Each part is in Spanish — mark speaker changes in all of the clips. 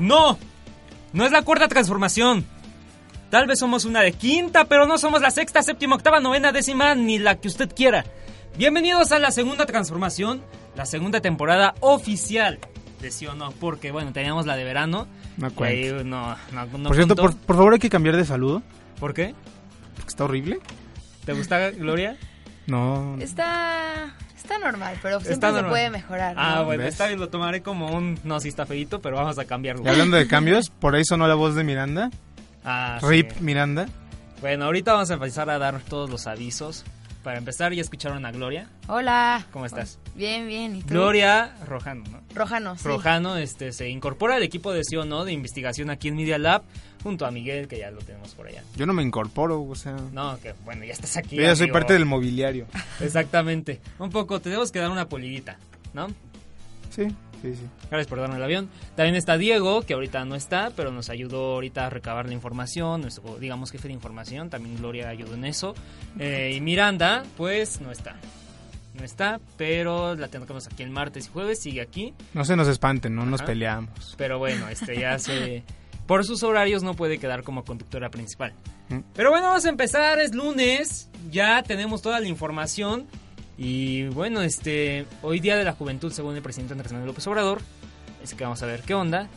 Speaker 1: No,
Speaker 2: no es la cuarta transformación. Tal vez somos una de quinta, pero no somos la sexta, séptima, octava, novena, décima, ni la que usted quiera. Bienvenidos a la segunda transformación, la segunda temporada oficial de sí o no, porque bueno, teníamos la de verano.
Speaker 3: No
Speaker 2: ahí no, no, no
Speaker 3: por cierto, por favor hay que cambiar de saludo.
Speaker 2: ¿Por qué?
Speaker 3: Porque está horrible.
Speaker 2: ¿Te gusta Gloria?
Speaker 3: No.
Speaker 4: Está, está normal, pero siempre
Speaker 2: Está
Speaker 4: se
Speaker 2: normal.
Speaker 4: puede mejorar. ¿no?
Speaker 2: Ah, bueno,
Speaker 3: ¿Ves?
Speaker 2: está bien, lo tomaré como un... No, sí está feito, pero vamos a cambiarlo.
Speaker 3: Y hablando de cambios, por ahí sonó la voz de Miranda.
Speaker 2: Ah, sí.
Speaker 3: Rip Miranda.
Speaker 2: Bueno, ahorita vamos a empezar a dar todos los avisos. Para empezar, ya escucharon a Gloria.
Speaker 4: Hola.
Speaker 2: ¿Cómo estás?
Speaker 4: Bien, bien. ¿Y tú?
Speaker 2: Gloria Rojano, ¿no?
Speaker 4: Rojano, sí.
Speaker 2: Rojano este, se incorpora al equipo de sí o no de investigación aquí en Media Lab junto a Miguel, que ya lo tenemos por allá.
Speaker 3: Yo no me incorporo, o sea.
Speaker 2: No, que bueno, ya estás aquí.
Speaker 3: Yo ya soy
Speaker 2: amigo.
Speaker 3: parte del mobiliario.
Speaker 2: Exactamente. Un poco, tenemos que dar una polidita, ¿no?
Speaker 3: Sí, sí, sí.
Speaker 2: Gracias por darme el avión. También está Diego, que ahorita no está, pero nos ayudó ahorita a recabar la información, nuestro, digamos, jefe de información. También Gloria ayudó en eso. Eh, y Miranda, pues, no está. No está, pero la tenemos aquí el martes y jueves, sigue aquí.
Speaker 3: No se nos espanten, no nos peleamos.
Speaker 2: Pero bueno, este ya se... Por sus horarios no puede quedar como conductora principal.
Speaker 3: Mm.
Speaker 2: Pero bueno, vamos a empezar, es lunes, ya tenemos toda la información. Y bueno, este hoy día de la juventud según el presidente Andrés Manuel López Obrador. Así que vamos a ver qué onda.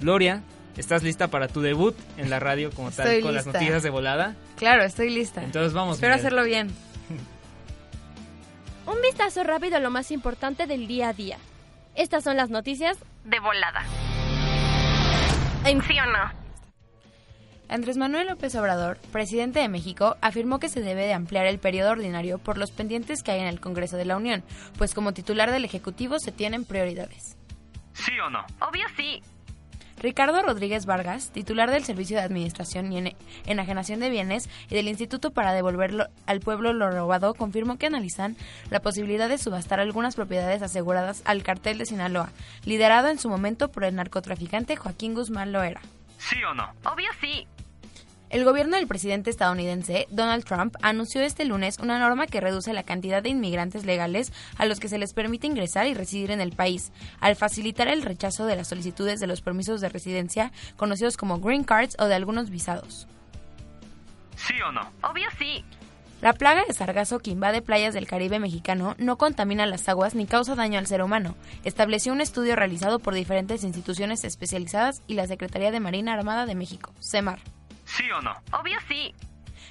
Speaker 2: Gloria, ¿estás lista para tu debut en la radio como tal
Speaker 4: Estoy
Speaker 2: con las noticias de volada?
Speaker 4: Claro, estoy lista.
Speaker 2: Entonces vamos.
Speaker 4: Espero
Speaker 2: Miguel.
Speaker 4: hacerlo bien.
Speaker 5: Un vistazo rápido a lo más importante del día a día. Estas son las noticias
Speaker 1: De volada.
Speaker 5: en
Speaker 1: ¿Sí o no?
Speaker 4: Andrés Manuel López Obrador, presidente de México, afirmó que se debe de ampliar el periodo ordinario por los pendientes que hay en el Congreso de la Unión, pues como titular del Ejecutivo se tienen prioridades.
Speaker 1: ¿Sí o no? Obvio sí.
Speaker 4: Ricardo Rodríguez Vargas, titular del Servicio de Administración y Enajenación de Bienes y del Instituto para devolverlo al pueblo lo robado, confirmó que analizan la posibilidad de subastar algunas propiedades aseguradas al cartel de Sinaloa, liderado en su momento por el narcotraficante Joaquín Guzmán Loera.
Speaker 1: ¿Sí o no? Obvio sí.
Speaker 4: El gobierno del presidente estadounidense, Donald Trump, anunció este lunes una norma que reduce la cantidad de inmigrantes legales a los que se les permite ingresar y residir en el país, al facilitar el rechazo de las solicitudes de los permisos de residencia, conocidos como green cards o de algunos visados.
Speaker 1: ¿Sí o no? Obvio sí.
Speaker 4: La plaga de sargazo que invade playas del Caribe mexicano no contamina las aguas ni causa daño al ser humano, estableció un estudio realizado por diferentes instituciones especializadas y la Secretaría de Marina Armada de México, CEMAR.
Speaker 1: ¿Sí o no? Obvio sí.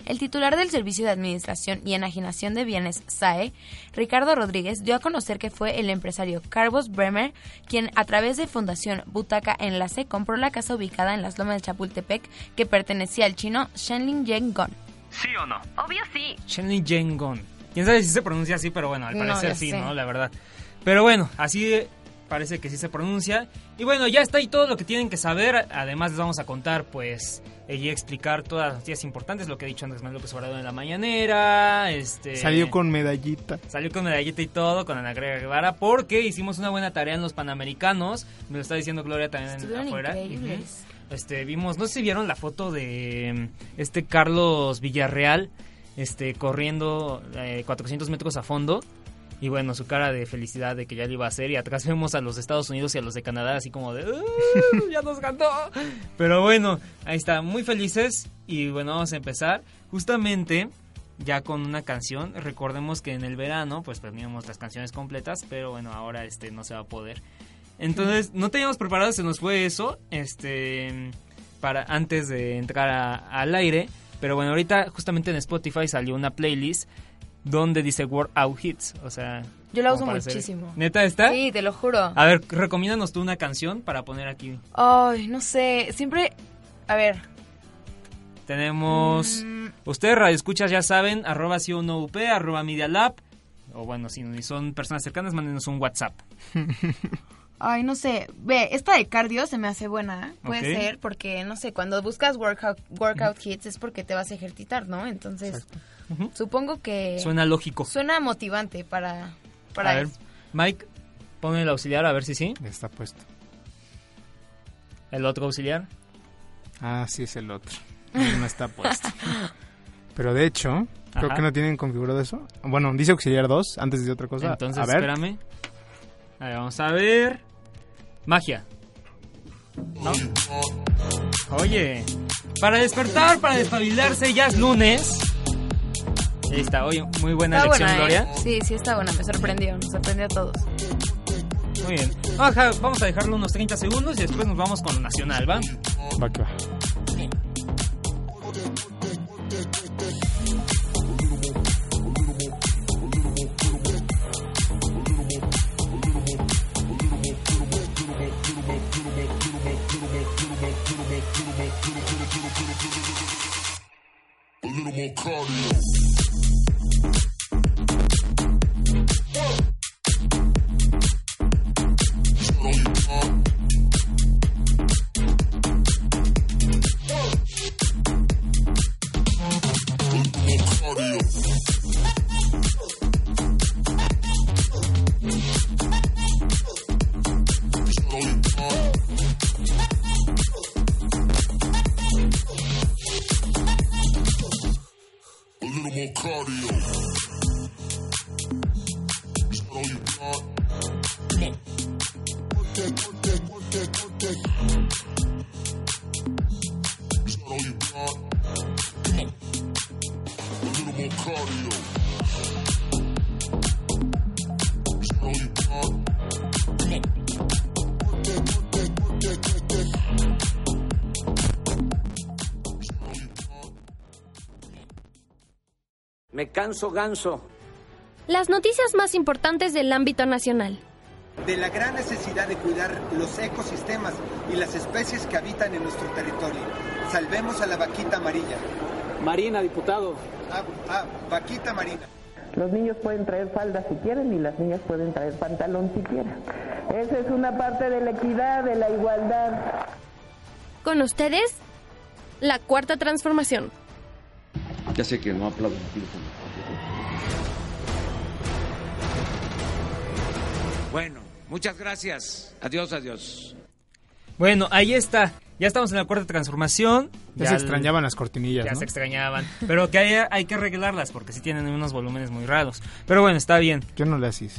Speaker 4: El titular del Servicio de Administración y Enajenación de Bienes, SAE, Ricardo Rodríguez, dio a conocer que fue el empresario Carlos Bremer quien, a través de Fundación Butaca Enlace, compró la casa ubicada en las lomas de Chapultepec que pertenecía al chino Shenling Yengon.
Speaker 1: ¿Sí o no? Obvio sí.
Speaker 2: Shenley Jengon. Quién sabe si se pronuncia así, pero bueno, al
Speaker 4: No,
Speaker 2: parecer
Speaker 4: ya
Speaker 2: sí,
Speaker 4: sé.
Speaker 2: ¿no? La verdad. Pero bueno, así parece que sí se pronuncia. Y bueno, ya está ahí todo lo que tienen que saber. Además les vamos a contar, pues, eh, y explicar todas las noticias importantes, lo que ha dicho Andrés Manuel López Obrador en la mañanera. Este,
Speaker 3: Salió con medallita.
Speaker 2: Salió con medallita y todo, con Ana Gregoria Guevara, porque hicimos una buena tarea en los Panamericanos. Me lo está diciendo Gloria también
Speaker 4: Estuvieron
Speaker 2: afuera.
Speaker 4: increíbles.
Speaker 2: Ujú. Este, vimos, no sé si vieron la foto de mm, este Carlos Villarreal, este, corriendo eh, 400 metros a fondo. Y bueno, su cara de felicidad de que ya lo iba a hacer. Y atrás vemos a los Estados Unidos y a los de Canadá así como de... "Uh, ya nos ganó. Pero bueno, ahí está, muy felices. Y bueno, vamos a empezar. Justamente ya con una canción. Recordemos que en el verano pues teníamos las canciones completas, pero bueno, ahora este no se va a poder. Entonces, no teníamos preparado, se nos fue eso, este para antes de entrar a- al aire, pero bueno, ahorita justamente en Spotify salió una playlist donde dice Word Out Hits, o sea,
Speaker 4: Yo la uso muchísimo.
Speaker 2: ¿Neta está?
Speaker 4: Sí, te lo juro.
Speaker 2: A ver, recomiéndanos tú una canción para poner aquí.
Speaker 4: Ay, no sé, siempre... A ver,
Speaker 2: Tenemos.
Speaker 4: Mm.
Speaker 2: Ustedes, Radio Escuchas, ya saben, arroba si uno UP, arroba Media Lab. O bueno, si son personas cercanas, mándenos un WhatsApp.
Speaker 4: Ay, no sé. Ve, esta de cardio se me hace buena. Puede ser porque, no sé, cuando buscas workout, workout hits es porque te vas a ejercitar, ¿no? Entonces, Supongo que...
Speaker 2: Suena lógico.
Speaker 4: Suena motivante para, para
Speaker 2: a ver,
Speaker 4: eso.
Speaker 2: Mike, pon el auxiliar a ver si sí.
Speaker 3: Ya está puesto.
Speaker 2: El otro auxiliar.
Speaker 3: Ah, sí es el otro. No está puesto. Pero de hecho, creo que no tienen configurado eso. Bueno, dice auxiliar 2 antes de otra cosa.
Speaker 2: Entonces,
Speaker 3: a ver.
Speaker 2: espérame. A ver, vamos a ver. Magia. ¿No? Oye, para despertar, para despabilarse, ya es lunes. Ahí está, oye, muy buena
Speaker 4: Está
Speaker 2: lección,
Speaker 4: buena, ¿eh?
Speaker 2: Gloria.
Speaker 4: Sí, sí está buena. Me sorprendió. Nos sorprendió a todos.
Speaker 2: Muy bien. Vamos a dejarlo unos 30 segundos y después nos vamos con lo nacional, ¿va?
Speaker 3: Va que va.
Speaker 6: Me canso ganso.
Speaker 5: Las noticias más importantes del ámbito nacional.
Speaker 7: de la gran necesidad de cuidar los ecosistemas y las especies que habitan en nuestro territorio. Salvemos a la vaquita amarilla.
Speaker 6: Marina, diputado.
Speaker 7: Ah, ah, vaquita marina.
Speaker 8: Los niños pueden traer falda si quieren y las niñas pueden traer pantalón si quieren. Esa es una parte de la equidad, de la igualdad.
Speaker 5: Con ustedes, la cuarta transformación.
Speaker 9: Ya sé que no aplaudo.
Speaker 6: Bueno, muchas gracias. Adiós, adiós.
Speaker 2: Bueno, ahí está. Ya estamos en la cuarta transformación.
Speaker 3: Ya se extrañaban las cortinillas,
Speaker 2: Ya
Speaker 3: ¿no?
Speaker 2: se extrañaban. Pero que hay, hay que arreglarlas porque sí tienen unos volúmenes muy raros. Pero bueno, está bien.
Speaker 3: Yo no le hice.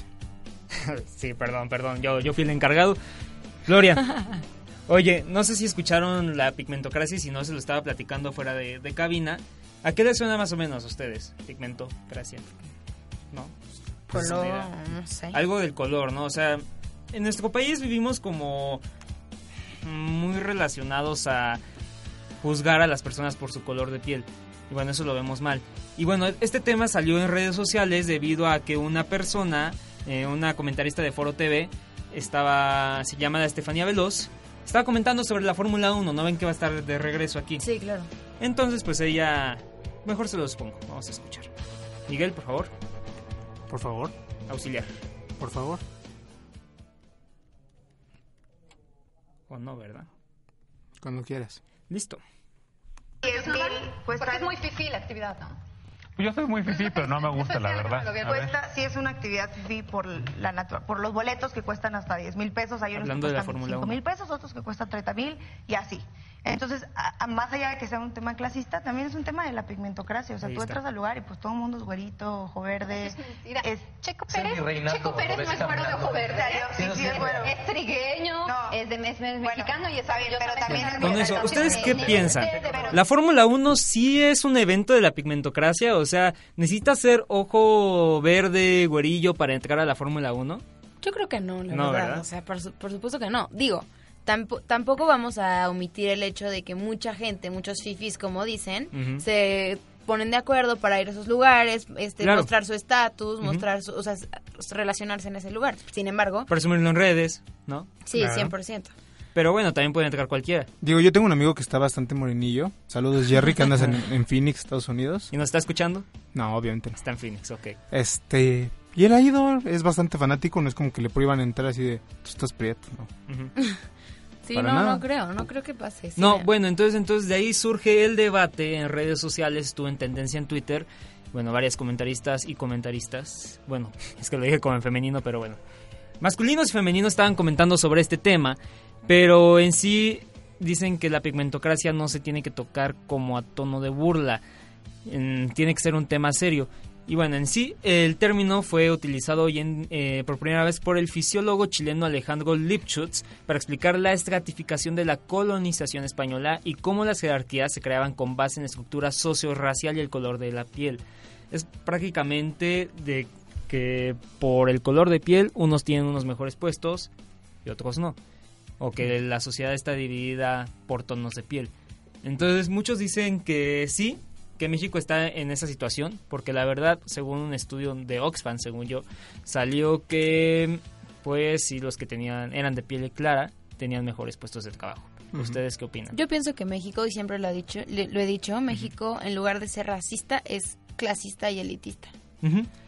Speaker 2: sí, perdón, perdón. Yo, yo fui el encargado. Gloria. Oye, no sé si escucharon la pigmentocracia, si no se lo estaba platicando fuera de, de cabina. ¿A qué les suena más o menos a ustedes? Pigmentocracia. ¿No? Pues,
Speaker 4: Color,
Speaker 2: mira,
Speaker 4: no sé.
Speaker 2: Algo del color, ¿no? O sea, en nuestro país vivimos como muy relacionados a juzgar a las personas por su color de piel. Y bueno, eso lo vemos mal. Y bueno, este tema salió en redes sociales debido a que una persona, eh, una comentarista de Foro TV, estaba, se llama Estefanía Veloz, estaba comentando sobre la Fórmula 1, ¿no ven que va a estar de regreso aquí?
Speaker 4: Sí, claro.
Speaker 2: Entonces, pues ella, mejor se los pongo, vamos a escuchar. Miguel, por favor.
Speaker 3: Por favor.
Speaker 2: Auxiliar.
Speaker 3: Por favor.
Speaker 2: O no, ¿verdad?
Speaker 3: Cuando quieras.
Speaker 2: Listo.
Speaker 10: Pues es muy fifí la actividad, ¿no?
Speaker 11: Yo soy muy fifí, pero no me gusta, la verdad.
Speaker 10: Lo que cuesta, sí es una actividad fifí por, la natu- por los boletos que cuestan hasta 10 mil pesos. Hay unos
Speaker 2: Hablando
Speaker 10: que
Speaker 2: de la
Speaker 10: cuestan
Speaker 2: Fórmula
Speaker 10: 5
Speaker 2: 1.
Speaker 10: mil pesos, otros que cuestan 30 mil y así. Entonces, a- a- más allá de que sea un tema clasista, también es un tema de la pigmentocracia. O sea,
Speaker 12: Ahí
Speaker 10: tú
Speaker 12: está.
Speaker 10: entras al lugar y pues todo el mundo es güerito, ojo verde.
Speaker 12: Es mentira.
Speaker 10: Es-
Speaker 12: Checo Pérez,
Speaker 10: reinato,
Speaker 12: Checo Pérez no es güero de ojo verde.
Speaker 10: Sí, sí,
Speaker 12: Sí,
Speaker 10: sí, es güero.
Speaker 12: Es trigueño, es, de, es mexicano y es
Speaker 10: bien, pero también es
Speaker 2: Con eso, ¿ustedes qué piensan? ¿La Fórmula 1 sí es un evento de la pigmentocracia? O sea, ¿necesitas ser ojo verde, güerillo para entrar a la Fórmula 1?
Speaker 4: Yo creo que no, la
Speaker 2: No,
Speaker 4: verdad.
Speaker 2: ¿verdad?
Speaker 4: O sea, por, su- por supuesto que no. Digo, tampo- tampoco vamos a omitir el hecho de que mucha gente, muchos fifis, como dicen, se ponen de acuerdo para ir a esos lugares, este,
Speaker 2: Claro.
Speaker 4: mostrar su estatus, mostrar su, o sea, relacionarse en ese lugar. Sin embargo,
Speaker 2: Presumirlo en redes, ¿no?
Speaker 4: sí,
Speaker 3: Claro.
Speaker 4: 100%.
Speaker 2: Pero bueno, también puede entrar cualquiera.
Speaker 3: Digo, yo tengo un amigo que está bastante morenillo. Saludos, Jerry, que andas en, en Phoenix, Estados Unidos.
Speaker 2: ¿Y nos está escuchando?
Speaker 3: No, obviamente no.
Speaker 2: Está en Phoenix, ok.
Speaker 3: Este. Y él ha ido, es bastante fanático, no es como que le prohíban entrar así de, tú estás prieto, ¿no?
Speaker 4: Sí,
Speaker 3: Para
Speaker 4: no,
Speaker 3: nada.
Speaker 4: no creo, no creo que pase. sí,
Speaker 2: No,
Speaker 4: me-
Speaker 2: bueno, entonces, entonces de ahí surge el debate en redes sociales, estuvo en tendencia en Twitter. Bueno, varias comentaristas y comentaristas. Bueno, es que lo dije como en femenino, pero bueno. Masculinos y femeninos estaban comentando sobre este tema, pero en sí dicen que la pigmentocracia no se tiene que tocar como a tono de burla. En- tiene que ser un tema serio. Y bueno, en sí, el término fue utilizado hoy en, eh, por primera vez por el fisiólogo chileno Alejandro Lipschutz para explicar la estratificación de la colonización española y cómo las jerarquías se creaban con base en la estructura socio-racial y el color de la piel. Es prácticamente de que por el color de piel unos tienen unos mejores puestos y otros no. O que la sociedad está dividida por tonos de piel. Entonces muchos dicen que sí, que México está en esa situación, porque la verdad, según un estudio de Oxfam, según yo, salió que pues si los que tenían eran de piel clara tenían mejores puestos de trabajo. ¿Ustedes qué opinan?
Speaker 4: Yo pienso que México, y siempre lo, ha dicho, le- lo he dicho, México, en lugar de ser racista, es clasista y elitista.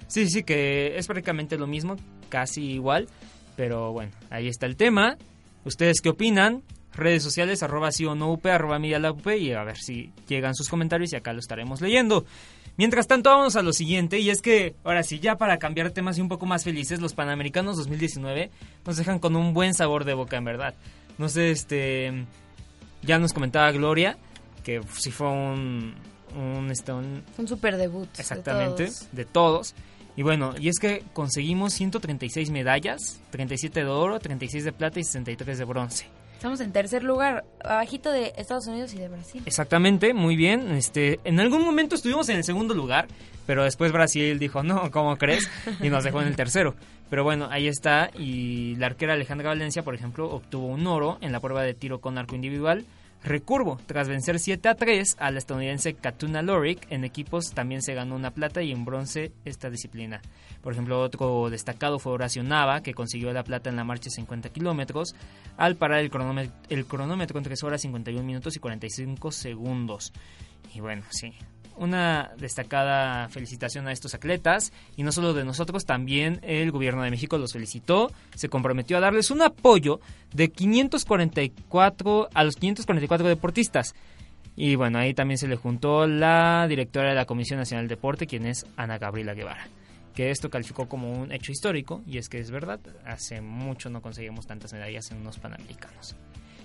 Speaker 2: Sí, sí, que es prácticamente lo mismo, casi igual, pero bueno, ahí está el tema. ¿Ustedes qué opinan? Redes sociales, arroba sí o no UP, arroba media la UP, y a ver si llegan sus comentarios y acá lo estaremos leyendo. Mientras tanto, vamos a lo siguiente, y es que, ahora sí, ya para cambiar temas y un poco más felices, los Panamericanos 2019 nos dejan con un buen sabor de boca, en verdad. No sé, este... Ya nos comentaba Gloria que sí fue un... un, este, un-
Speaker 4: Fue un super debut. de
Speaker 2: Exactamente,
Speaker 4: todos.
Speaker 2: de todos. Y bueno, y es que conseguimos 136 medallas, 37 de oro, 36 de plata y 63 de bronce.
Speaker 4: Estamos en tercer lugar, abajito de Estados Unidos y de Brasil.
Speaker 2: Exactamente, muy bien. Este, en algún momento estuvimos en el segundo lugar, pero después Brasil dijo, no, ¿cómo crees? Y nos dejó en el tercero. Pero bueno, ahí está. Y la arquera Alejandra Valencia, por ejemplo, obtuvo un oro en la prueba de tiro con arco individual. Recurvo, tras vencer 7 a 3 a la estadounidense Katuna Lorick, en equipos también se ganó una plata y en bronce esta disciplina. Por ejemplo, otro destacado fue Horacio Nava, que consiguió la plata en la marcha de 50 kilómetros, al parar el cronómetro, el cronómetro en 3 horas 51 minutos y 45 segundos. Y bueno, sí, una destacada felicitación a estos atletas y no solo de nosotros, también el gobierno de México los felicitó, se comprometió a darles un apoyo de 544 a los 544 deportistas. Y bueno, ahí también se le juntó la directora de la Comisión Nacional de Deporte, quien es Ana Gabriela Guevara, que esto calificó como un hecho histórico y es que es verdad, hace mucho no conseguimos tantas medallas en unos panamericanos.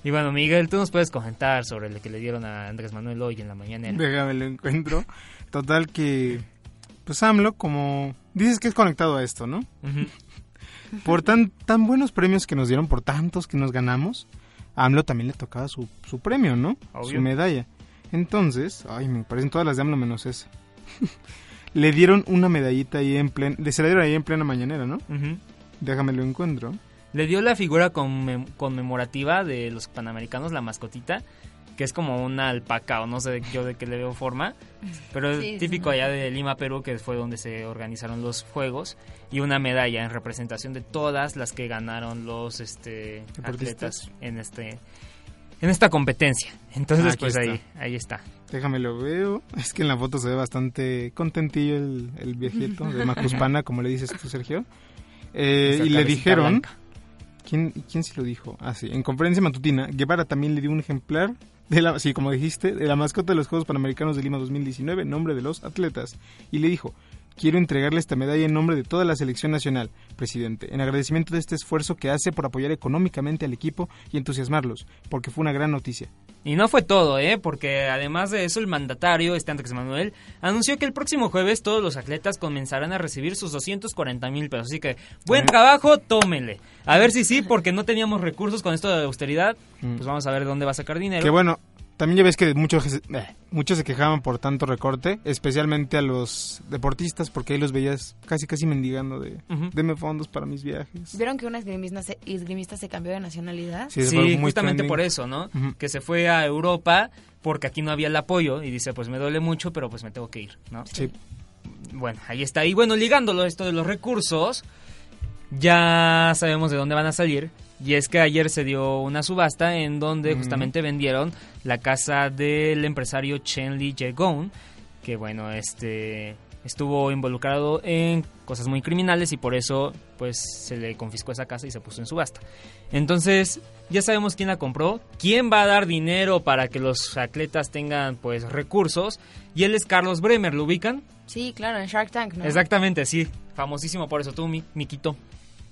Speaker 2: Y bueno, Miguel, tú nos puedes comentar sobre lo que le dieron a Andrés Manuel hoy en la mañana.
Speaker 3: Déjame lo encuentro. Total que, pues AMLO, como dices que es conectado a esto, ¿no? Por tan, tan buenos premios que nos dieron, por tantos que nos ganamos, a AMLO también le tocaba su, su premio, ¿no?
Speaker 2: Obvio.
Speaker 3: Su medalla. Entonces, ay, me parecen todas las de AMLO menos esa. le dieron una medallita ahí en plena, se la dieron ahí en plena mañanera, ¿no?
Speaker 2: Ujú.
Speaker 3: Déjame lo encuentro.
Speaker 2: Le dio la figura conmem- conmemorativa de los panamericanos, la mascotita, que es como una alpaca o no sé yo de qué le veo forma, pero es
Speaker 4: Sí,
Speaker 2: típico
Speaker 4: sí.
Speaker 2: allá de Lima, Perú, que fue donde se organizaron los juegos, y una medalla en representación de todas las que ganaron los este, atletas en este en esta competencia. Entonces,
Speaker 3: aquí
Speaker 2: pues
Speaker 3: está.
Speaker 2: ahí, ahí está.
Speaker 3: Déjame lo veo. Es que en la foto se ve bastante contentillo el, el viejito de Macuspana, como le dices tú, Sergio. Eh, y le dijeron...
Speaker 2: blanca.
Speaker 3: ¿Quién, ¿Quién se lo dijo? Ah, sí. En conferencia matutina, Guevara también le dio un ejemplar, de la, sí, como dijiste, de la mascota de los Juegos Panamericanos de Lima 2019, en nombre de los atletas. Y le dijo, quiero entregarle esta medalla en nombre de toda la selección nacional, presidente, en agradecimiento de este esfuerzo que hace por apoyar económicamente al equipo y entusiasmarlos, porque fue una gran noticia.
Speaker 2: Y no fue todo, ¿eh? Porque además de eso, el mandatario, este Andrés Manuel, anunció que el próximo jueves todos los atletas comenzarán a recibir sus 240 mil pesos. Así que, buen trabajo, tómenle. A ver si sí, porque no teníamos recursos con esto de austeridad. Pues vamos a ver dónde va a sacar dinero.
Speaker 3: Que bueno, también ya ves que muchos, eh, muchos se quejaban por tanto recorte, especialmente a los deportistas, porque ahí los veías casi casi mendigando de deme fondos para mis viajes.
Speaker 4: ¿Vieron que una esgrimista se, esgrimista se cambió de nacionalidad?
Speaker 2: Sí, justamente por eso, ¿no? Que se fue a Europa porque aquí no había el apoyo y dice, pues me duele mucho, pero pues me tengo que ir, ¿no?
Speaker 3: Sí.
Speaker 2: Bueno, ahí está. Y bueno, ligándolo esto de los recursos, ya sabemos de dónde van a salir. Y es que ayer se dio una subasta en donde justamente vendieron la casa del empresario Chen Li Jegong, que bueno, este estuvo involucrado en cosas muy criminales y por eso pues se le confiscó esa casa y se puso en subasta. Entonces, ya sabemos quién la compró, quién va a dar dinero para que los atletas tengan pues recursos y él es Carlos Bremer, ¿lo ubican?
Speaker 4: Sí, claro, en Shark Tank, ¿no?
Speaker 2: Exactamente, sí, famosísimo por eso tú, mi, Miquito.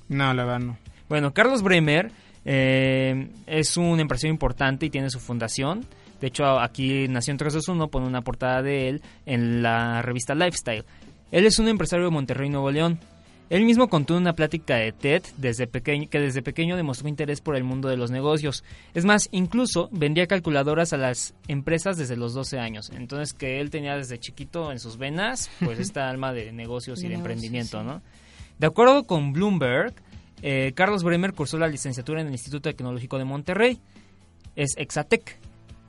Speaker 3: No, la verdad no.
Speaker 2: Bueno, Carlos Bremer eh, es un empresario importante y tiene su fundación. De hecho, aquí Nación 321 pone una portada de él en la revista Lifestyle. Él es un empresario de Monterrey, Nuevo León. Él mismo contó una plática de TED desde pequeño, que desde pequeño demostró interés por el mundo de los negocios. Es más, incluso vendía calculadoras a las empresas desde los 12 años. Entonces, que él tenía desde chiquito en sus venas, pues esta alma de negocios y de emprendimiento, ¿no? De acuerdo con Bloomberg, eh, Carlos Bremer cursó la licenciatura en el Instituto Tecnológico de Monterrey. Es Exatec.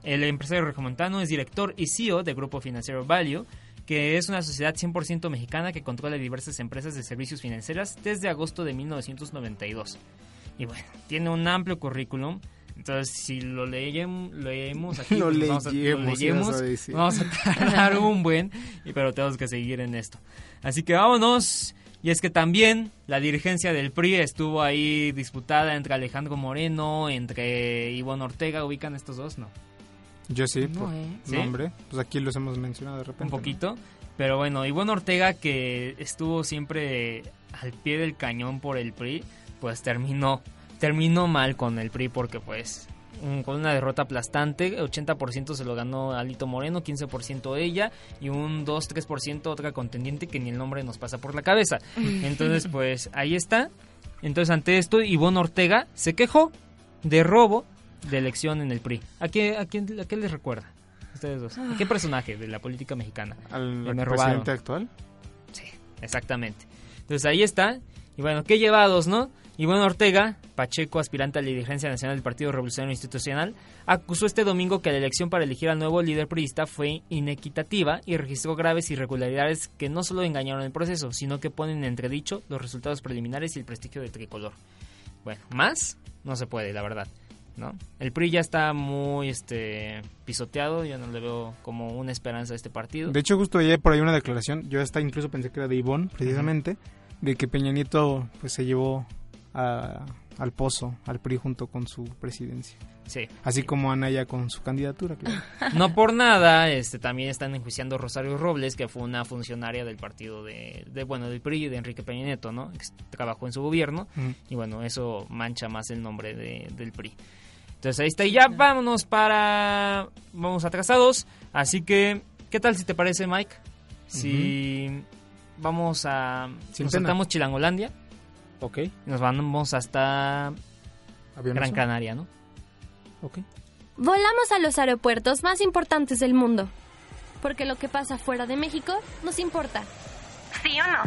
Speaker 2: El empresario regiomontano es director y CEO de Grupo Financiero Value, que es una sociedad 100% mexicana que controla diversas empresas de servicios financieros desde agosto de 1992. Y bueno, tiene un amplio currículum. Entonces, si lo leemos, leemos aquí,
Speaker 3: lo,
Speaker 2: pues
Speaker 3: vamos, a, lo
Speaker 2: vamos a tardar un buen, pero tenemos que seguir en esto. Así que vámonos. Y es que también la dirigencia del PRI estuvo ahí disputada entre Alejandro Moreno, entre Ivonne Ortega, ubican estos dos, ¿no?
Speaker 3: Yo sí, por nombre. Pues aquí los hemos mencionado de repente.
Speaker 2: Un poquito. Pero bueno, Ivonne Ortega, que estuvo siempre al pie del cañón por el PRI, pues terminó, terminó mal con el PRI porque pues con una derrota aplastante, 80% se lo ganó Alito Moreno, 15% ella y un 2-3% otra contendiente que ni el nombre nos pasa por la cabeza. Entonces pues ahí está. Entonces ante esto Ivonne Ortega se quejó de robo de elección en el PRI. ¿A qué, a quién, a qué les recuerda? Ustedes dos. ¿A qué personaje de la política mexicana?
Speaker 3: ¿Al presidente actual?
Speaker 2: Sí, exactamente. Entonces ahí está. Y bueno, qué llevados, ¿no? Y bueno, Ortega, Pacheco, aspirante a la dirigencia nacional del Partido Revolucionario Institucional, acusó este domingo que la elección para elegir al nuevo líder priista fue inequitativa y registró graves irregularidades que no solo engañaron el proceso, sino que ponen en entredicho los resultados preliminares y el prestigio de Tricolor. Bueno, más no se puede, la verdad. ¿no? El PRI ya está muy este pisoteado, yo no le veo como una esperanza a este partido.
Speaker 3: De hecho, justo ayer por ahí una declaración, yo hasta incluso pensé que era de Ivonne, precisamente, de que Peña Nieto pues se llevó al pozo, al PRI junto con su presidencia.
Speaker 2: Sí.
Speaker 3: Así como Anaya con su candidatura,
Speaker 2: No por nada, este también están enjuiciando a Rosario Robles, que fue una funcionaria del partido de, bueno, del PRI de Enrique Peña Nieto, ¿no? Que trabajó en su gobierno y bueno, eso mancha más el nombre del PRI. Entonces ahí está y ya vámonos para vamos atrasados, así que ¿qué tal si te parece, Mike? Si vamos a nos saltamos Chilangolandia.
Speaker 3: Ok.
Speaker 2: Nos vamos hasta Gran Canaria, ¿no?
Speaker 3: Ok.
Speaker 5: Volamos a los aeropuertos más importantes del mundo. Porque lo que pasa fuera de México nos importa.
Speaker 1: ¿Sí o no?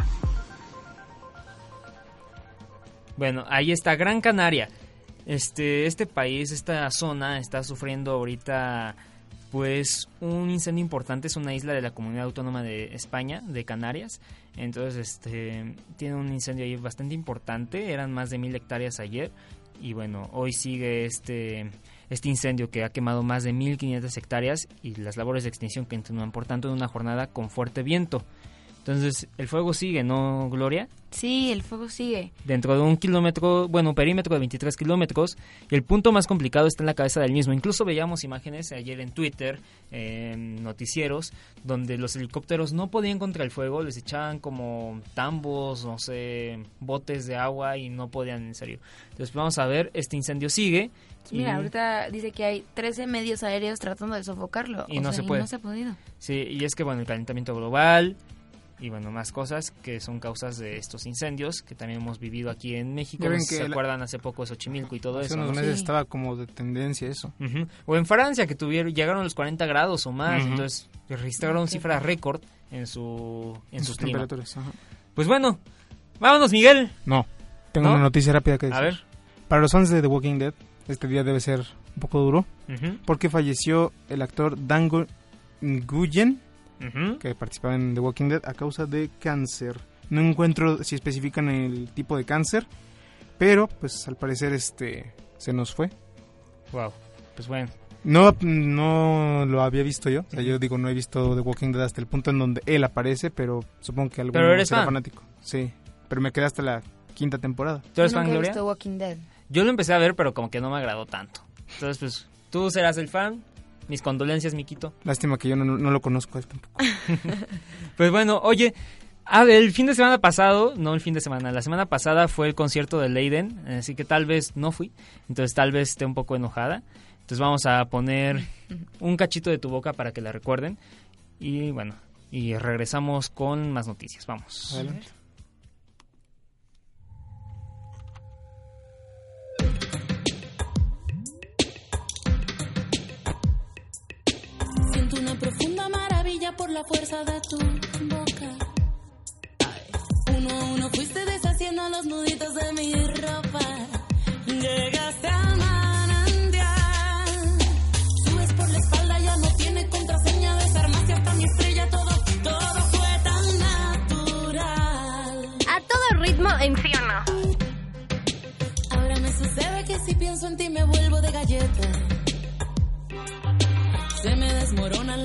Speaker 2: Bueno, ahí está Gran Canaria. Este, este país, esta zona está sufriendo ahorita pues un incendio importante, es una isla de la comunidad autónoma de España, de Canarias. Entonces, este, tiene un incendio ahí bastante importante, eran más de mil hectáreas ayer. Y bueno, hoy sigue este, este incendio que ha quemado más de 1.500 hectáreas y las labores de extinción continúan, por tanto, en una jornada con fuerte viento. Entonces, el fuego sigue, ¿no, Gloria?
Speaker 4: Sí, el fuego sigue.
Speaker 2: Dentro de un kilómetro, bueno, perímetro de 23 kilómetros, y el punto más complicado está en la cabeza del mismo. Incluso veíamos imágenes ayer en Twitter, en noticieros, donde los helicópteros no podían contra el fuego, les echaban como tambos, no sé, botes de agua y no podían, en serio. Entonces, vamos a ver, este incendio sigue.
Speaker 4: Mira, ahorita dice que hay 13 medios aéreos tratando de sofocarlo.
Speaker 2: Y no se puede.
Speaker 4: no se ha podido.
Speaker 2: Sí, y es que, bueno, el calentamiento global, y bueno, más cosas que son causas de estos incendios que también hemos vivido aquí en México. No ¿Se acuerdan hace poco Xochimilco y todo
Speaker 3: hace
Speaker 2: eso?
Speaker 3: Hace unos meses estaba como de tendencia eso.
Speaker 2: O en Francia que tuvieron llegaron a los 40 grados o más, entonces registraron cifras récord en su en, sus temperaturas. Pues bueno, vámonos Miguel.
Speaker 3: No, tengo una noticia rápida que decir.
Speaker 2: A ver.
Speaker 3: Para los fans de The Walking Dead, este día debe ser un poco duro porque falleció el actor Dango Nguyen que participaba en The Walking Dead a causa de cáncer. No encuentro si especifican el tipo de cáncer, pero pues al parecer este se nos fue.
Speaker 2: Wow. Pues bueno.
Speaker 3: No, no lo había visto yo. O sea, yo digo, no he visto The Walking Dead hasta el punto en donde él aparece, pero supongo que algún
Speaker 2: pero eres
Speaker 3: fanático. Sí, pero me quedé hasta la quinta temporada.
Speaker 2: ¿Tú eres fan, Gloria?
Speaker 4: Visto Walking Dead.
Speaker 2: Yo lo empecé a ver, pero como que no me agradó tanto. Entonces, pues, tú serás el fan, mis condolencias, Miquito.
Speaker 3: Lástima que yo no, no lo conozco él tampoco.
Speaker 2: pues bueno, oye, el fin de semana pasado, no el fin de semana, la semana pasada fue el concierto de Leiden, así que tal vez no fui, entonces tal vez esté un poco enojada. Entonces vamos a poner un cachito de tu boca para que la recuerden. Y bueno, y regresamos con más noticias. Vamos.
Speaker 3: Adelante.
Speaker 13: Por la fuerza de tu boca. Uno a uno fuiste deshaciendo los nuditos de mi ropa. Llegaste al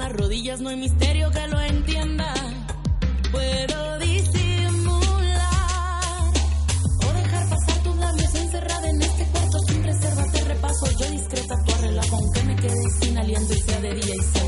Speaker 13: las rodillas, no hay misterio que lo entienda. Puedo disimular o dejar pasar tus labios encerrada en este cuarto sin reserva. Te repaso yo discreta tu relajo, aunque me quede sin aliento y sea de día y sea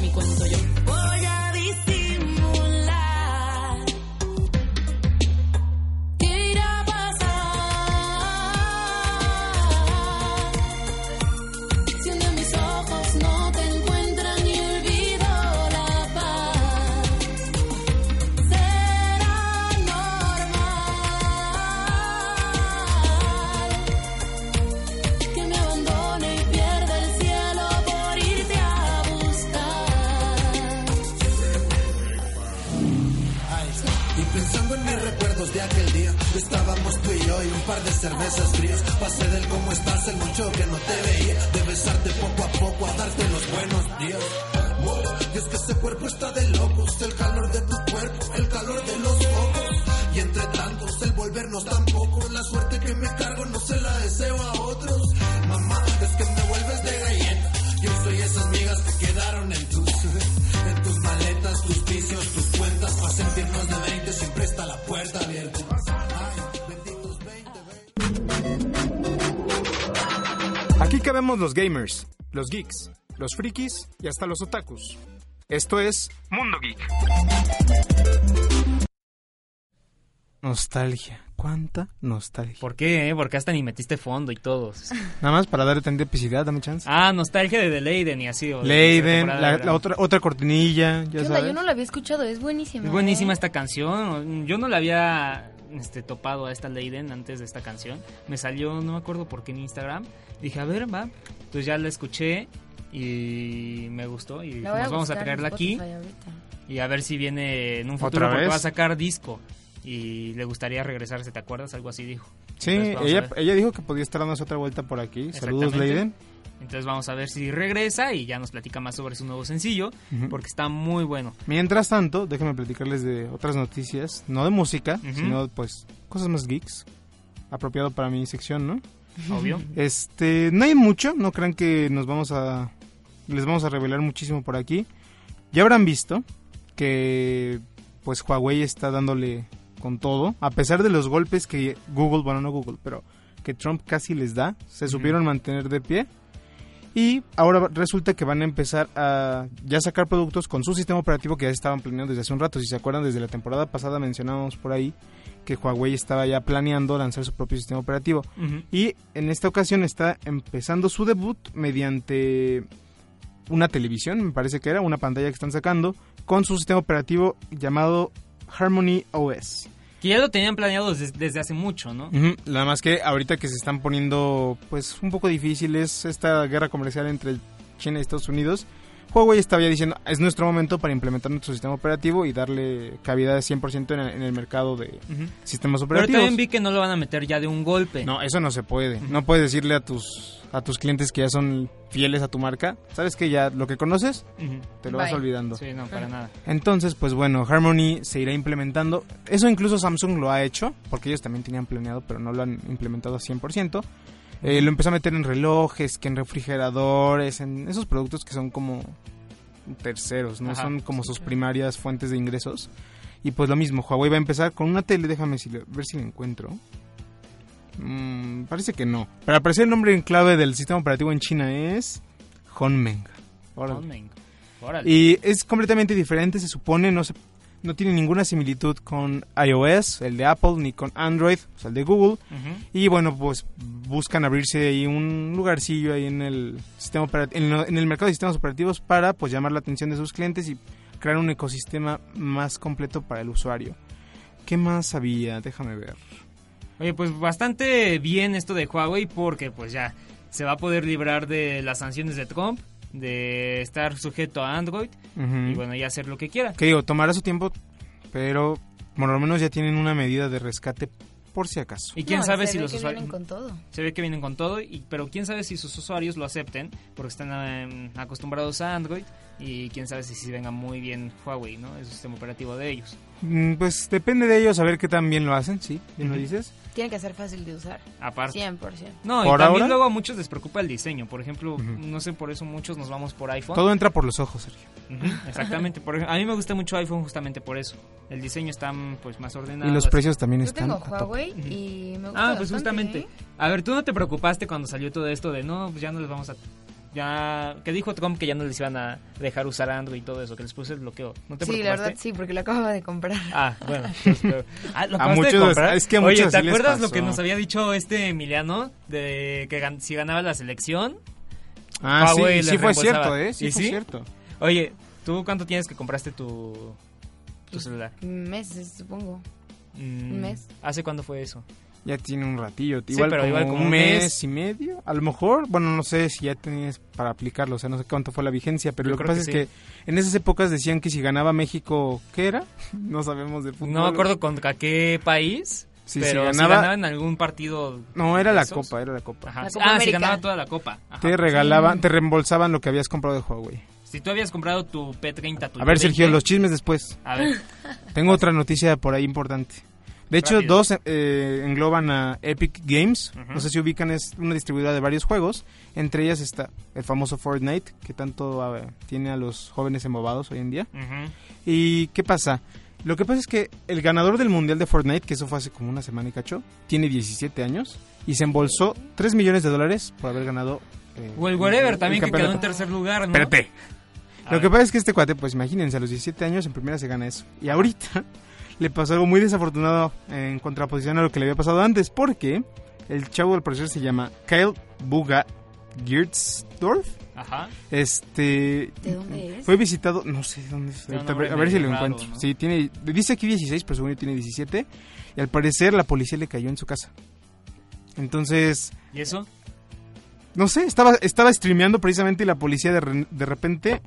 Speaker 14: par Los
Speaker 3: gamers, los geeks, los frikis y hasta los otakus. Esto es Mundo Geek. Nostalgia. ¿Cuánta nostalgia?
Speaker 2: ¿Por qué? eh? Porque hasta ni metiste fondo y todo.
Speaker 3: Nada más para darle tanta epicidad, dame chance.
Speaker 2: Ah, nostalgia de The Leiden y así. o
Speaker 3: Leiden, la, otra, otra cortinilla, ya
Speaker 4: ¿Qué onda?
Speaker 3: sabes.
Speaker 4: Yo no la había escuchado, es buenísima.
Speaker 2: Es
Speaker 4: ¿eh?
Speaker 2: buenísima esta canción. Yo no la había este, topado a esta Leiden antes de esta canción. Me salió, no me acuerdo por qué en Instagram. Dije, a ver, va. Entonces ya la escuché y me gustó. Y dijimos, vamos a traerla aquí. Y a ver si viene en un
Speaker 3: ¿Otra
Speaker 2: futuro porque va a sacar disco. Y le gustaría regresarse, ¿te acuerdas? Algo así dijo.
Speaker 3: Sí,
Speaker 2: Entonces,
Speaker 3: ella, ella dijo que podía estar dándonos otra vuelta por aquí. Saludos. Leiden.
Speaker 2: Entonces vamos a ver si regresa y ya nos platica más sobre su nuevo sencillo, porque está muy bueno.
Speaker 3: Mientras tanto, déjenme platicarles de otras noticias, no de música, sino pues cosas más geeks, apropiado para mi sección, ¿no?
Speaker 2: Obvio.
Speaker 3: Este, no hay mucho, no crean que nos vamos a les vamos a revelar muchísimo por aquí. Ya habrán visto que pues Huawei está dándole con todo, a pesar de los golpes que Google, bueno no Google, pero que Trump casi les da, se supieron mantener de pie. Y ahora resulta que van a empezar a ya sacar productos con su sistema operativo que ya estaban planeando desde hace un rato. Si se acuerdan, desde la temporada pasada mencionábamos por ahí que Huawei estaba ya planeando lanzar su propio sistema operativo. Y en esta ocasión está empezando su debut mediante una televisión, me parece que era, una pantalla que están sacando, con su sistema operativo llamado Harmony OS.
Speaker 2: Que ya lo tenían planeado desde, hace mucho, ¿no?
Speaker 3: Ujú, Nada más que ahorita que se están poniendo pues un poco difíciles esta guerra comercial entre China y Estados Unidos, Huawei estaba ya diciendo es nuestro momento para implementar nuestro sistema operativo y darle cabida de 100% en el, en el mercado de
Speaker 2: Ujú.
Speaker 3: sistemas
Speaker 2: Pero
Speaker 3: operativos.
Speaker 2: también vi que no lo van a meter ya de un golpe.
Speaker 3: No, eso no se puede. No puedes decirle a tus a tus clientes que ya son fieles a tu marca, sabes que ya lo que conoces
Speaker 2: Ujú.
Speaker 3: te lo vas
Speaker 2: Bye.
Speaker 3: olvidando.
Speaker 2: Sí, no, para nada.
Speaker 3: Entonces, pues bueno, Harmony se irá implementando. Eso incluso Samsung lo ha hecho, porque ellos también tenían planeado, pero no lo han implementado a 100%. Eh, lo empezó a meter en relojes, que en refrigeradores, en esos productos que son como terceros, no
Speaker 2: Ajá.
Speaker 3: son como sus primarias fuentes de ingresos. Y pues lo mismo, Huawei va a empezar con una tele, déjame si le- ver si la encuentro. Mm, parece que no. Pero al parecer el nombre en clave del sistema operativo en China es Honmeng. Órale.
Speaker 2: Honmeng. Órale.
Speaker 3: Y es completamente diferente, se supone, no se, no tiene ninguna similitud con iOS, el de Apple, ni con Android, o sea, el de Google. Y bueno, pues buscan abrirse ahí un lugarcillo ahí en el sistema en, en el mercado de sistemas operativos para pues llamar la atención de sus clientes y crear un ecosistema más completo para el usuario. ¿Qué más había? Déjame ver.
Speaker 2: Oye, pues bastante bien esto de Huawei porque pues ya se va a poder librar de las sanciones de Trump, de estar sujeto a Android y bueno, ya hacer lo que quiera.
Speaker 3: Que digo, tomará su tiempo, pero por lo menos ya tienen una medida de rescate por si acaso.
Speaker 2: Y quién
Speaker 4: No,
Speaker 2: sabe
Speaker 4: se
Speaker 2: si
Speaker 4: ve
Speaker 2: los
Speaker 4: que
Speaker 2: usuarios...
Speaker 4: vienen con todo.
Speaker 2: Se ve que vienen con todo, y, pero quién sabe si sus usuarios lo acepten porque están eh, acostumbrados a Android y quién sabe si, si venga muy bien Huawei, ¿no? Es el sistema operativo de ellos.
Speaker 3: Mm, Pues depende de ellos a ver qué tan bien lo hacen, sí, bien lo dices.
Speaker 4: Tiene que ser fácil de usar.
Speaker 2: Aparte.
Speaker 4: 100%.
Speaker 2: No, y
Speaker 3: ¿Por
Speaker 2: también
Speaker 3: ahora?
Speaker 2: luego a muchos les preocupa el diseño. Por ejemplo, no sé, por eso muchos nos vamos por iPhone.
Speaker 3: Todo entra por los ojos, Sergio.
Speaker 2: Exactamente. Por a mí me gusta mucho iPhone justamente por eso. El diseño está pues más ordenado.
Speaker 3: Y los
Speaker 2: así.
Speaker 3: precios también
Speaker 4: Yo
Speaker 3: están
Speaker 4: tengo
Speaker 3: a tope.
Speaker 4: Huawei y me gusta
Speaker 2: Ah, pues
Speaker 4: bastante,
Speaker 2: justamente.
Speaker 4: ¿eh?
Speaker 2: A ver, ¿tú no te preocupaste cuando salió todo esto de no, pues ya no les vamos a... Ya, que dijo Trump que ya no les iban a dejar usar Android y todo eso, que les puse el bloqueo. ¿No te
Speaker 4: Sí, la verdad sí, porque lo acabo de comprar.
Speaker 2: Ah, bueno. pero- ah, ¿lo
Speaker 3: A
Speaker 2: de
Speaker 3: muchos-
Speaker 2: comprar?
Speaker 3: es que a
Speaker 2: Oye,
Speaker 3: muchos
Speaker 2: ¿te
Speaker 3: sí les
Speaker 2: acuerdas lo que nos había dicho este Emiliano? De que gan- si ganaba la selección...
Speaker 3: Ah, sí,
Speaker 2: Huawei les
Speaker 3: sí fue cierto, ¿eh? Sí
Speaker 2: ¿Y
Speaker 3: fue cierto.
Speaker 2: Oye, ¿tú cuánto tienes que compraste tu, tu celular?
Speaker 4: Meses, supongo.
Speaker 2: Mm,
Speaker 4: Un mes.
Speaker 2: ¿Hace cuándo fue eso?
Speaker 3: Ya tiene un ratillo, igual,
Speaker 2: pero
Speaker 3: como
Speaker 2: igual como
Speaker 3: un mes,
Speaker 2: mes.
Speaker 3: y medio, a lo mejor, bueno, no sé si ya tenías para aplicarlo, o sea, no sé cuánto fue la vigencia, pero
Speaker 2: Yo
Speaker 3: lo que pasa
Speaker 2: que
Speaker 3: es que en esas épocas decían que si ganaba México, ¿qué era? No sabemos de fútbol.
Speaker 2: No me acuerdo contra qué país,
Speaker 3: Sí,
Speaker 2: pero
Speaker 3: si
Speaker 2: si
Speaker 3: ganaba-
Speaker 2: ganaba, en algún partido...
Speaker 3: No, era la
Speaker 2: esos.
Speaker 3: copa, era la copa.
Speaker 2: Ajá.
Speaker 4: La
Speaker 2: sí.
Speaker 4: Copa
Speaker 2: ah, si
Speaker 4: América.
Speaker 2: ganaba toda la copa. Ajá.
Speaker 3: Te regalaban, te reembolsaban lo que habías comprado de Huawei.
Speaker 2: Si tú habías comprado tu P30, tu
Speaker 3: A ver,
Speaker 2: P20,
Speaker 3: Sergio, los chismes después.
Speaker 2: A ver.
Speaker 3: Tengo otra noticia por ahí importante. De hecho,
Speaker 2: Rápido.
Speaker 3: dos eh, engloban a Epic Games. No sé si ubican, es una distribuidora de varios juegos. Entre ellas está el famoso Fortnite, que tanto ah, tiene a los jóvenes embobados hoy en día. ¿Y qué pasa? Lo que pasa es que el ganador del mundial de Fortnite, que eso fue hace como una semana y cacho, tiene 17 años y se embolsó 3 millones de dólares por haber ganado. eh,
Speaker 2: O el Wherever
Speaker 3: el
Speaker 2: también, que quedó en tercer lugar, ¿no?
Speaker 3: Espérate.
Speaker 2: A
Speaker 3: Lo
Speaker 2: ver.
Speaker 3: que pasa es que este cuate, pues imagínense, a los 17 años en primera se gana eso. Y ahorita le pasó algo muy desafortunado en contraposición a lo que le había pasado antes, porque el chavo del profesor se llama Kyle Buga Girtsdorf.
Speaker 2: Ajá.
Speaker 3: Este.
Speaker 4: ¿De dónde es?
Speaker 3: Fue visitado, no sé dónde es. A ver si lo encuentro.
Speaker 2: ¿no?
Speaker 3: Sí, tiene. Dice aquí 16, pero según yo tiene 17. Y al parecer la policía le cayó en su casa. Entonces.
Speaker 2: ¿Y eso?
Speaker 3: No sé, estaba, estaba streameando precisamente y la policía de, re- de repente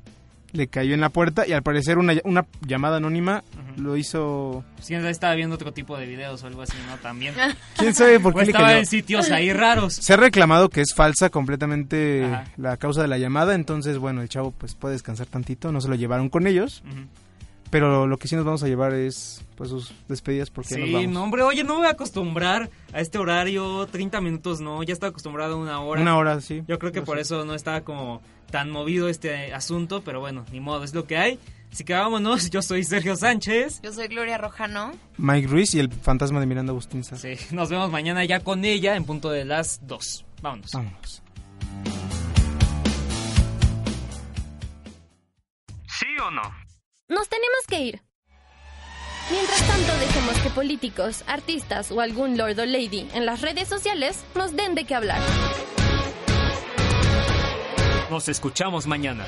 Speaker 3: le cayó en la puerta y al parecer una, una llamada anónima lo hizo...
Speaker 2: Si estaba viendo otro tipo de videos o algo así, ¿no? También.
Speaker 3: ¿Quién sabe por
Speaker 2: O
Speaker 3: qué le
Speaker 2: estaba
Speaker 3: cayó?
Speaker 2: en sitios ahí raros.
Speaker 3: Se ha reclamado que es falsa completamente
Speaker 2: Ajá.
Speaker 3: la causa de la llamada, entonces bueno, el chavo pues puede descansar tantito, no se lo llevaron con ellos,
Speaker 2: Ujú.
Speaker 3: Pero lo que sí nos vamos a llevar es pues sus despedidas porque ya nos
Speaker 2: Sí,
Speaker 3: vamos.
Speaker 2: no, hombre, oye, no me voy a acostumbrar a este horario, 30 minutos, no, ya estaba acostumbrado a una hora.
Speaker 3: Una hora, sí.
Speaker 2: Yo creo que por
Speaker 3: sé.
Speaker 2: eso no estaba como tan movido este asunto, pero bueno, ni modo, es lo que hay. Así que vámonos, yo soy Sergio Sánchez.
Speaker 4: Yo soy Gloria Rojano.
Speaker 3: Mike Ruiz y el fantasma de Miranda Bustinza.
Speaker 2: Sí, nos vemos mañana ya con ella en punto de las 2. Vámonos.
Speaker 3: Vámonos.
Speaker 2: ¿Sí o no?
Speaker 5: Nos tenemos que ir. Mientras tanto, dejemos que políticos, artistas o algún lord o lady en las redes sociales nos den de qué hablar.
Speaker 2: Nos escuchamos mañana.